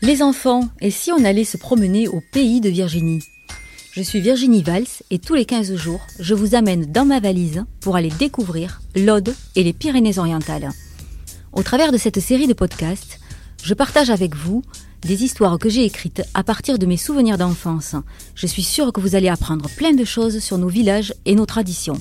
Les enfants, et si on allait se promener au pays de Virginie? Je suis Virginie Valls et tous les 15 jours, je vous amène dans ma valise pour aller découvrir l'Aude et les Pyrénées-Orientales. Au travers de cette série de podcasts, je partage avec vous des histoires que j'ai écrites à partir de mes souvenirs d'enfance. Je suis sûre que vous allez apprendre plein de choses sur nos villages et nos traditions.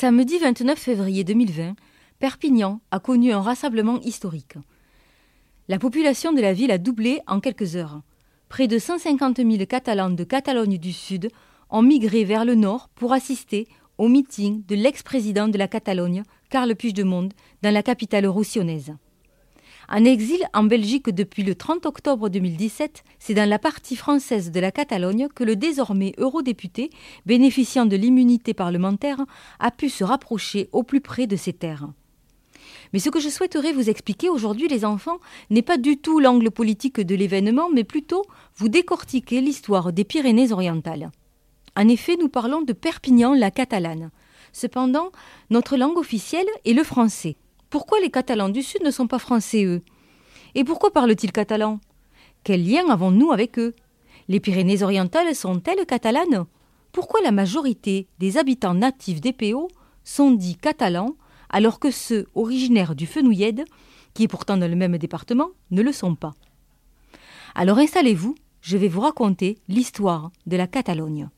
Samedi 29 février 2020, Perpignan a connu un rassemblement historique. La population de la ville a doublé en quelques heures. Près de 150 000 Catalans de Catalogne du Sud ont migré vers le nord pour assister au meeting de l'ex-président de la Catalogne, Carles Puigdemont, dans la capitale roussillonnaise. En exil en Belgique depuis le 30 octobre 2017, c'est dans la partie française de la Catalogne que le désormais eurodéputé, bénéficiant de l'immunité parlementaire, a pu se rapprocher au plus près de ses terres. Mais ce que je souhaiterais vous expliquer aujourd'hui, les enfants, n'est pas du tout l'angle politique de l'événement, mais plutôt vous décortiquer l'histoire des Pyrénées-Orientales. En effet, nous parlons de Perpignan, la catalane. Cependant, notre langue officielle est le français. Pourquoi les Catalans du Sud ne sont pas français, eux? Et pourquoi parlent-ils catalan? Quel lien avons-nous avec eux? Les Pyrénées-Orientales sont-elles catalanes? Pourquoi la majorité des habitants natifs des PO sont dits catalans alors que ceux originaires du Fenouillède, qui est pourtant dans le même département, ne le sont pas? Alors installez-vous, je vais vous raconter l'histoire de la Catalogne.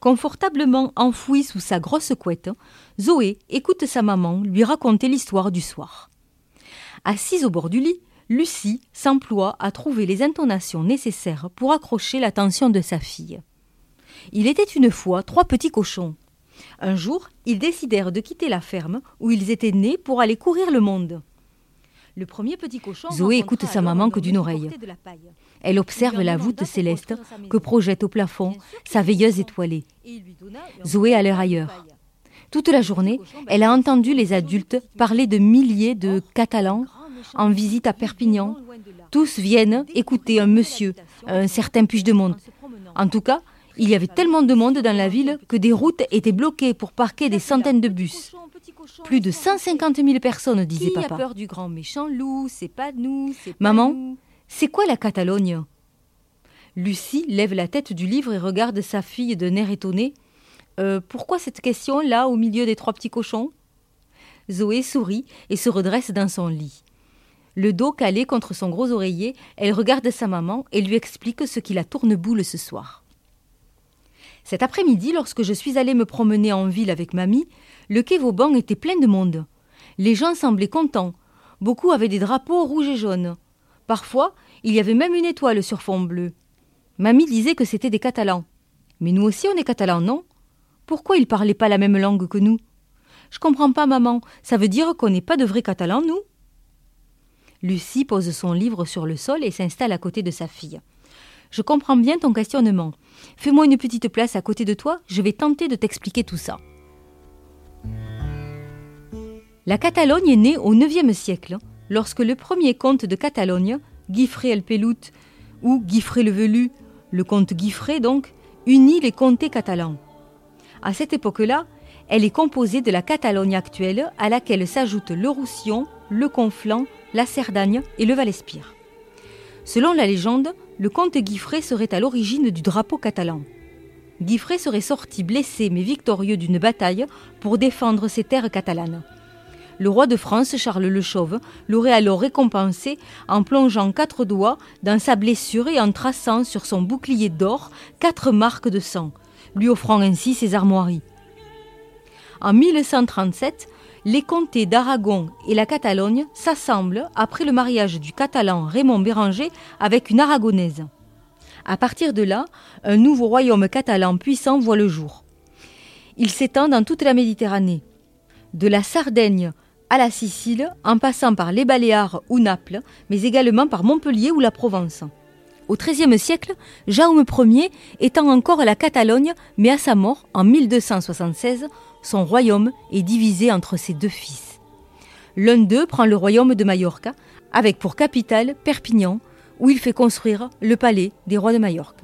Confortablement enfouie sous sa grosse couette, Zoé écoute sa maman lui raconter l'histoire du soir. Assise au bord du lit, Lucie s'emploie à trouver les intonations nécessaires pour accrocher l'attention de sa fille. Il était une fois trois petits cochons. Un jour, ils décidèrent de quitter la ferme où ils étaient nés pour aller courir le monde. Le premier petit cochon Zoé écoute sa maman que d'une oreille. Elle observe la voûte céleste que projette au plafond sa veilleuse étoilée. Zoé a l'air ailleurs. Toute la journée, elle a entendu les adultes parler de milliers de Catalans en visite à Perpignan. Tous viennent écouter un monsieur, un certain Puigdemont. En tout cas, il y avait tellement de monde dans la ville que des routes étaient bloquées pour parquer des centaines de bus. Plus de 150 000 personnes, disait papa. peur du grand méchant? Loup C'est pas nous. Maman, c'est quoi la Catalogne? Lucie lève la tête du livre et regarde sa fille d'un air étonné. Euh, pourquoi cette question là au milieu des trois petits cochons? Zoé sourit et se redresse dans son lit. Le dos calé contre son gros oreiller, elle regarde sa maman et lui explique ce qui la tourne boule ce soir. Cet après-midi, lorsque je suis allée me promener en ville avec mamie, le quai Vauban était plein de monde. Les gens semblaient contents. Beaucoup avaient des drapeaux rouges et jaunes. Parfois, il y avait même une étoile sur fond bleu. Mamie disait que c'était des Catalans. Mais nous aussi on est Catalans, non? Pourquoi ils parlaient pas la même langue que nous? Je comprends pas, maman. Ça veut dire qu'on n'est pas de vrais Catalans, nous? Lucie pose son livre sur le sol et s'installe à côté de sa fille. Je comprends bien ton questionnement. Fais-moi une petite place à côté de toi, je vais tenter de t'expliquer tout ça. La Catalogne est née au IXe siècle, lorsque le premier comte de Catalogne, Guifré el Pelut, ou Guifré le Velu, le comte Guifré donc, unit les comtés catalans. À cette époque-là, elle est composée de la Catalogne actuelle, à laquelle s'ajoutent le Roussillon, le Conflans, la Cerdagne et le Val-Espire. Selon la légende, le comte Guifré serait à l'origine du drapeau catalan. Guifré serait sorti blessé mais victorieux d'une bataille pour défendre ses terres catalanes. Le roi de France, Charles le Chauve, l'aurait alors récompensé en plongeant quatre doigts dans sa blessure et en traçant sur son bouclier d'or quatre marques de sang, lui offrant ainsi ses armoiries. En 1137, les comtés d'Aragon et la Catalogne s'assemblent après le mariage du catalan Raymond Béranger avec une aragonaise. À partir de là, un nouveau royaume catalan puissant voit le jour. Il s'étend dans toute la Méditerranée, de la Sardaigne à la Sicile, en passant par les Baléares ou Naples, mais également par Montpellier ou la Provence. Au XIIIe siècle, Jaume Ier étend encore la Catalogne, mais à sa mort, en 1276, son royaume est divisé entre ses deux fils. L'un d'eux prend le royaume de Majorque, avec pour capitale Perpignan, où il fait construire le palais des rois de Majorque.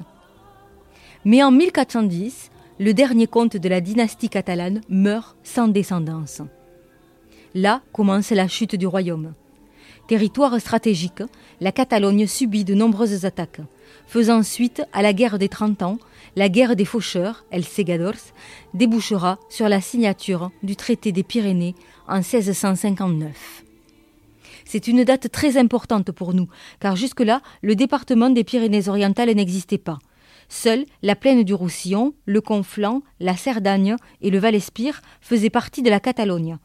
Mais en 1410, le dernier comte de la dynastie catalane meurt sans descendance. Là commence la chute du royaume. Territoire stratégique, la Catalogne subit de nombreuses attaques, faisant suite à la guerre des Trente Ans, la guerre des faucheurs, El Segadors, débouchera sur la signature du traité des Pyrénées en 1659. C'est une date très importante pour nous, car jusque-là, le département des Pyrénées-Orientales n'existait pas. Seule la plaine du Roussillon, le Conflent, la Cerdagne et le Val-Espire faisaient partie de la Catalogne.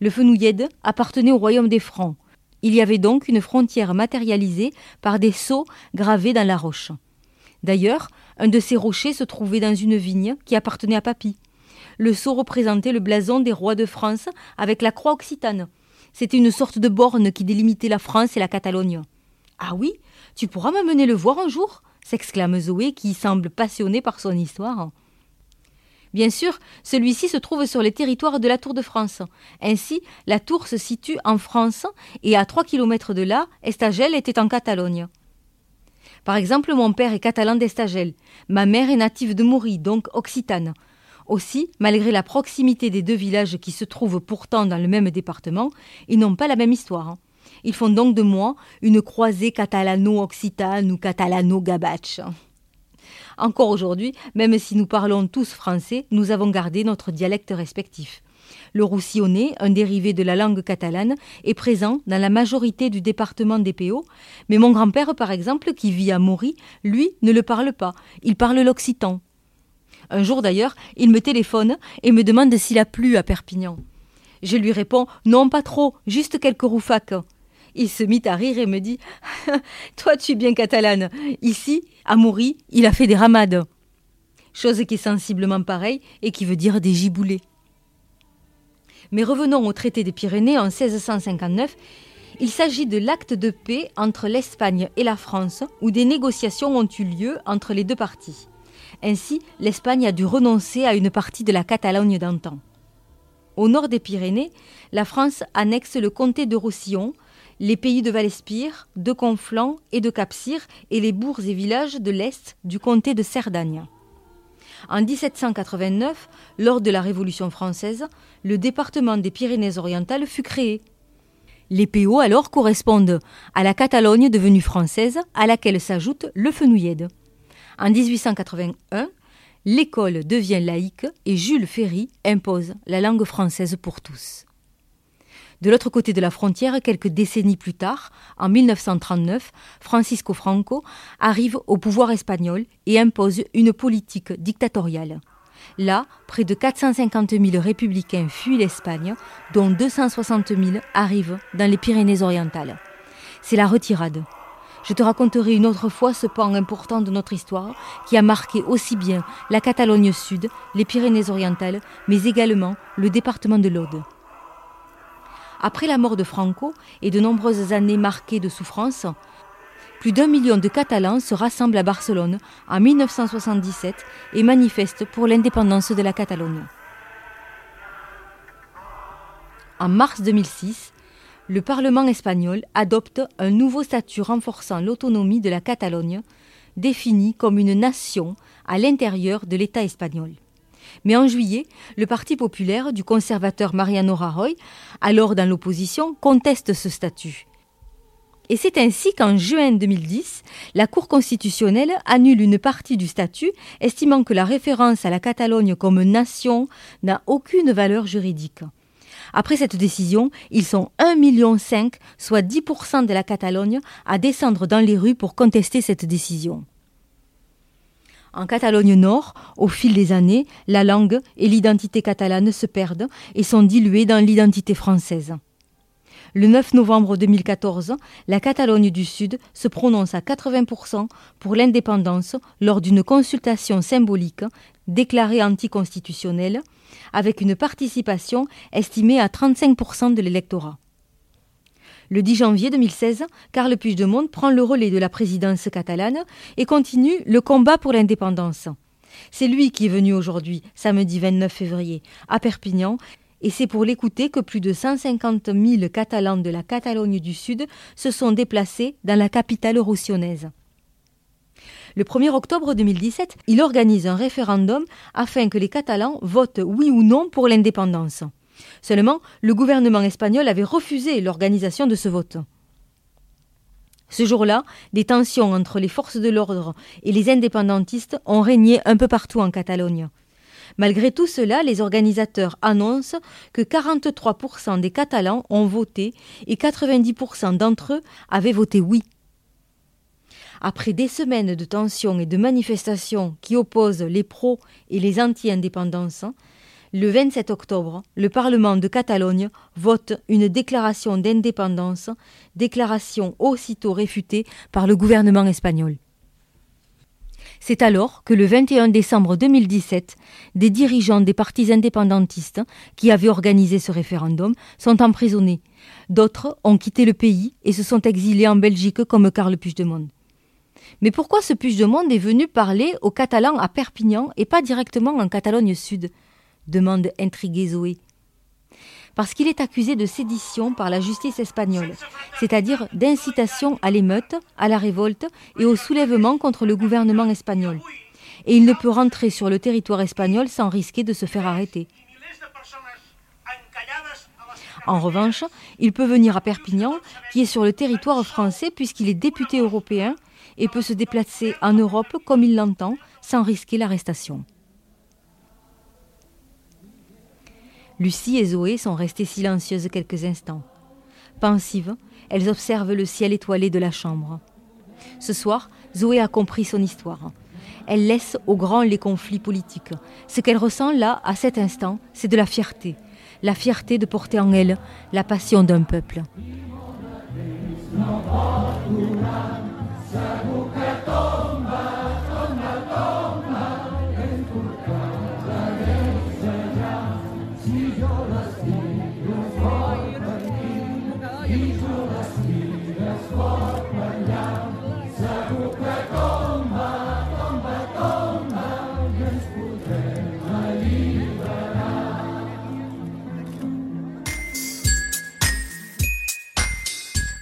Le Fenouillède appartenait au royaume des Francs. Il y avait donc une frontière matérialisée par des sceaux gravés dans la roche. D'ailleurs, un de ces rochers se trouvait dans une vigne qui appartenait à Papy. Le sceau représentait le blason des rois de France avec la croix occitane. C'était une sorte de borne qui délimitait la France et la Catalogne. Ah oui, tu pourras m'amener le voir un jour s'exclame Zoé qui semble passionnée par son histoire. Bien sûr, celui-ci se trouve sur les territoires de la Tour de France. Ainsi, la tour se situe en France et à 3 km de là, Estagel était en Catalogne. Par exemple, mon père est catalan d'Estagel, ma mère est native de Maury, donc occitane. Aussi, malgré la proximité des deux villages qui se trouvent pourtant dans le même département, ils n'ont pas la même histoire. Ils font donc de moi une croisée catalano-occitane ou catalano-gabache. Encore aujourd'hui, même si nous parlons tous français, nous avons gardé notre dialecte respectif. Le roussillonnais, un dérivé de la langue catalane, est présent dans la majorité du département des PO, mais mon grand-père, par exemple, qui vit à Maury, lui, ne le parle pas, il parle l'occitan. Un jour d'ailleurs, il me téléphone et me demande s'il a plu à Perpignan. Je lui réponds Non, pas trop, juste quelques roufacs. Il se mit à rire et me dit Toi, tu es bien catalane. Ici, à Moury, il a fait des ramades. Chose qui est sensiblement pareille et qui veut dire des giboulées. Mais revenons au traité des Pyrénées en 1659. Il s'agit de l'acte de paix entre l'Espagne et la France où des négociations ont eu lieu entre les deux parties. Ainsi, l'Espagne a dû renoncer à une partie de la Catalogne d'antan. Au nord des Pyrénées, la France annexe le comté de Roussillon, les pays de Val-Espire, de Conflans et de Capcir et les bourgs et villages de l'est du comté de Cerdagne. En 1789, lors de la Révolution française, le département des Pyrénées-Orientales fut créé. Les PO alors correspondent à la Catalogne devenue française, à laquelle s'ajoute le Fenouillède. En 1881, l'école devient laïque et Jules Ferry impose la langue française pour tous. De l'autre côté de la frontière, quelques décennies plus tard, en 1939, Francisco Franco arrive au pouvoir espagnol et impose une politique dictatoriale. Là, près de 450 000 républicains fuient l'Espagne, dont 260 000 arrivent dans les Pyrénées-Orientales. C'est la retirade. Je te raconterai une autre fois ce pan important de notre histoire qui a marqué aussi bien la Catalogne Sud, les Pyrénées-Orientales, mais également le département de l'Aude. Après la mort de Franco et de nombreuses années marquées de souffrance, plus d'un million de Catalans se rassemblent à Barcelone en 1977 et manifestent pour l'indépendance de la Catalogne. En mars 2006, le Parlement espagnol adopte un nouveau statut renforçant l'autonomie de la Catalogne, définie comme une nation à l'intérieur de l'État espagnol. Mais en juillet, le Parti populaire du conservateur Mariano Rajoy, alors dans l'opposition, conteste ce statut. Et c'est ainsi qu'en juin 2010, la Cour constitutionnelle annule une partie du statut, estimant que la référence à la Catalogne comme nation n'a aucune valeur juridique. Après cette décision, ils sont 1,5 million, soit 10% de la Catalogne, à descendre dans les rues pour contester cette décision. En Catalogne Nord, au fil des années, la langue et l'identité catalane se perdent et sont diluées dans l'identité française. Le 9 novembre 2014, la Catalogne du Sud se prononce à 80% pour l'indépendance lors d'une consultation symbolique déclarée anticonstitutionnelle avec une participation estimée à 35% de l'électorat. Le 10 janvier 2016, Carles Puigdemont prend le relais de la présidence catalane et continue le combat pour l'indépendance. C'est lui qui est venu aujourd'hui, samedi 29 février, à Perpignan, et c'est pour l'écouter que plus de 150 000 Catalans de la Catalogne du Sud se sont déplacés dans la capitale roussillonnaise. Le 1er octobre 2017, il organise un référendum afin que les Catalans votent oui ou non pour l'indépendance. Seulement, le gouvernement espagnol avait refusé l'organisation de ce vote. Ce jour-là, des tensions entre les forces de l'ordre et les indépendantistes ont régné un peu partout en Catalogne. Malgré tout cela, les organisateurs annoncent que 43% des Catalans ont voté et 90% d'entre eux avaient voté oui. Après des semaines de tensions et de manifestations qui opposent les pros et les anti-indépendances, le 27 octobre, le Parlement de Catalogne vote une déclaration d'indépendance, déclaration aussitôt réfutée par le gouvernement espagnol. C'est alors que le 21 décembre 2017, des dirigeants des partis indépendantistes qui avaient organisé ce référendum sont emprisonnés. D'autres ont quitté le pays et se sont exilés en Belgique comme Karl Puigdemont. Mais pourquoi ce Puigdemont est venu parler aux Catalans à Perpignan et pas directement en Catalogne Sud? Demande intrigué Zoé. Parce qu'il est accusé de sédition par la justice espagnole, c'est-à-dire d'incitation à l'émeute, à la révolte et au soulèvement contre le gouvernement espagnol. Et il ne peut rentrer sur le territoire espagnol sans risquer de se faire arrêter. En revanche, il peut venir à Perpignan, qui est sur le territoire français puisqu'il est député européen et peut se déplacer en Europe comme il l'entend, sans risquer l'arrestation. Lucie et Zoé sont restées silencieuses quelques instants. Pensives, elles observent le ciel étoilé de la chambre. Ce soir, Zoé a compris son histoire. Elle laisse au grand les conflits politiques. Ce qu'elle ressent là, à cet instant, c'est de la fierté. La fierté de porter en elle la passion d'un peuple.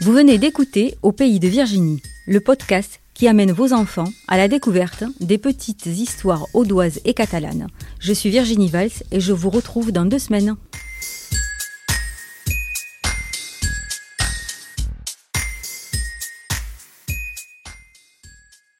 Vous venez d'écouter Au pays de Virginie, le podcast qui amène vos enfants à la découverte des petites histoires audoises et catalanes. Je suis Virginie Valls et je vous retrouve dans deux semaines.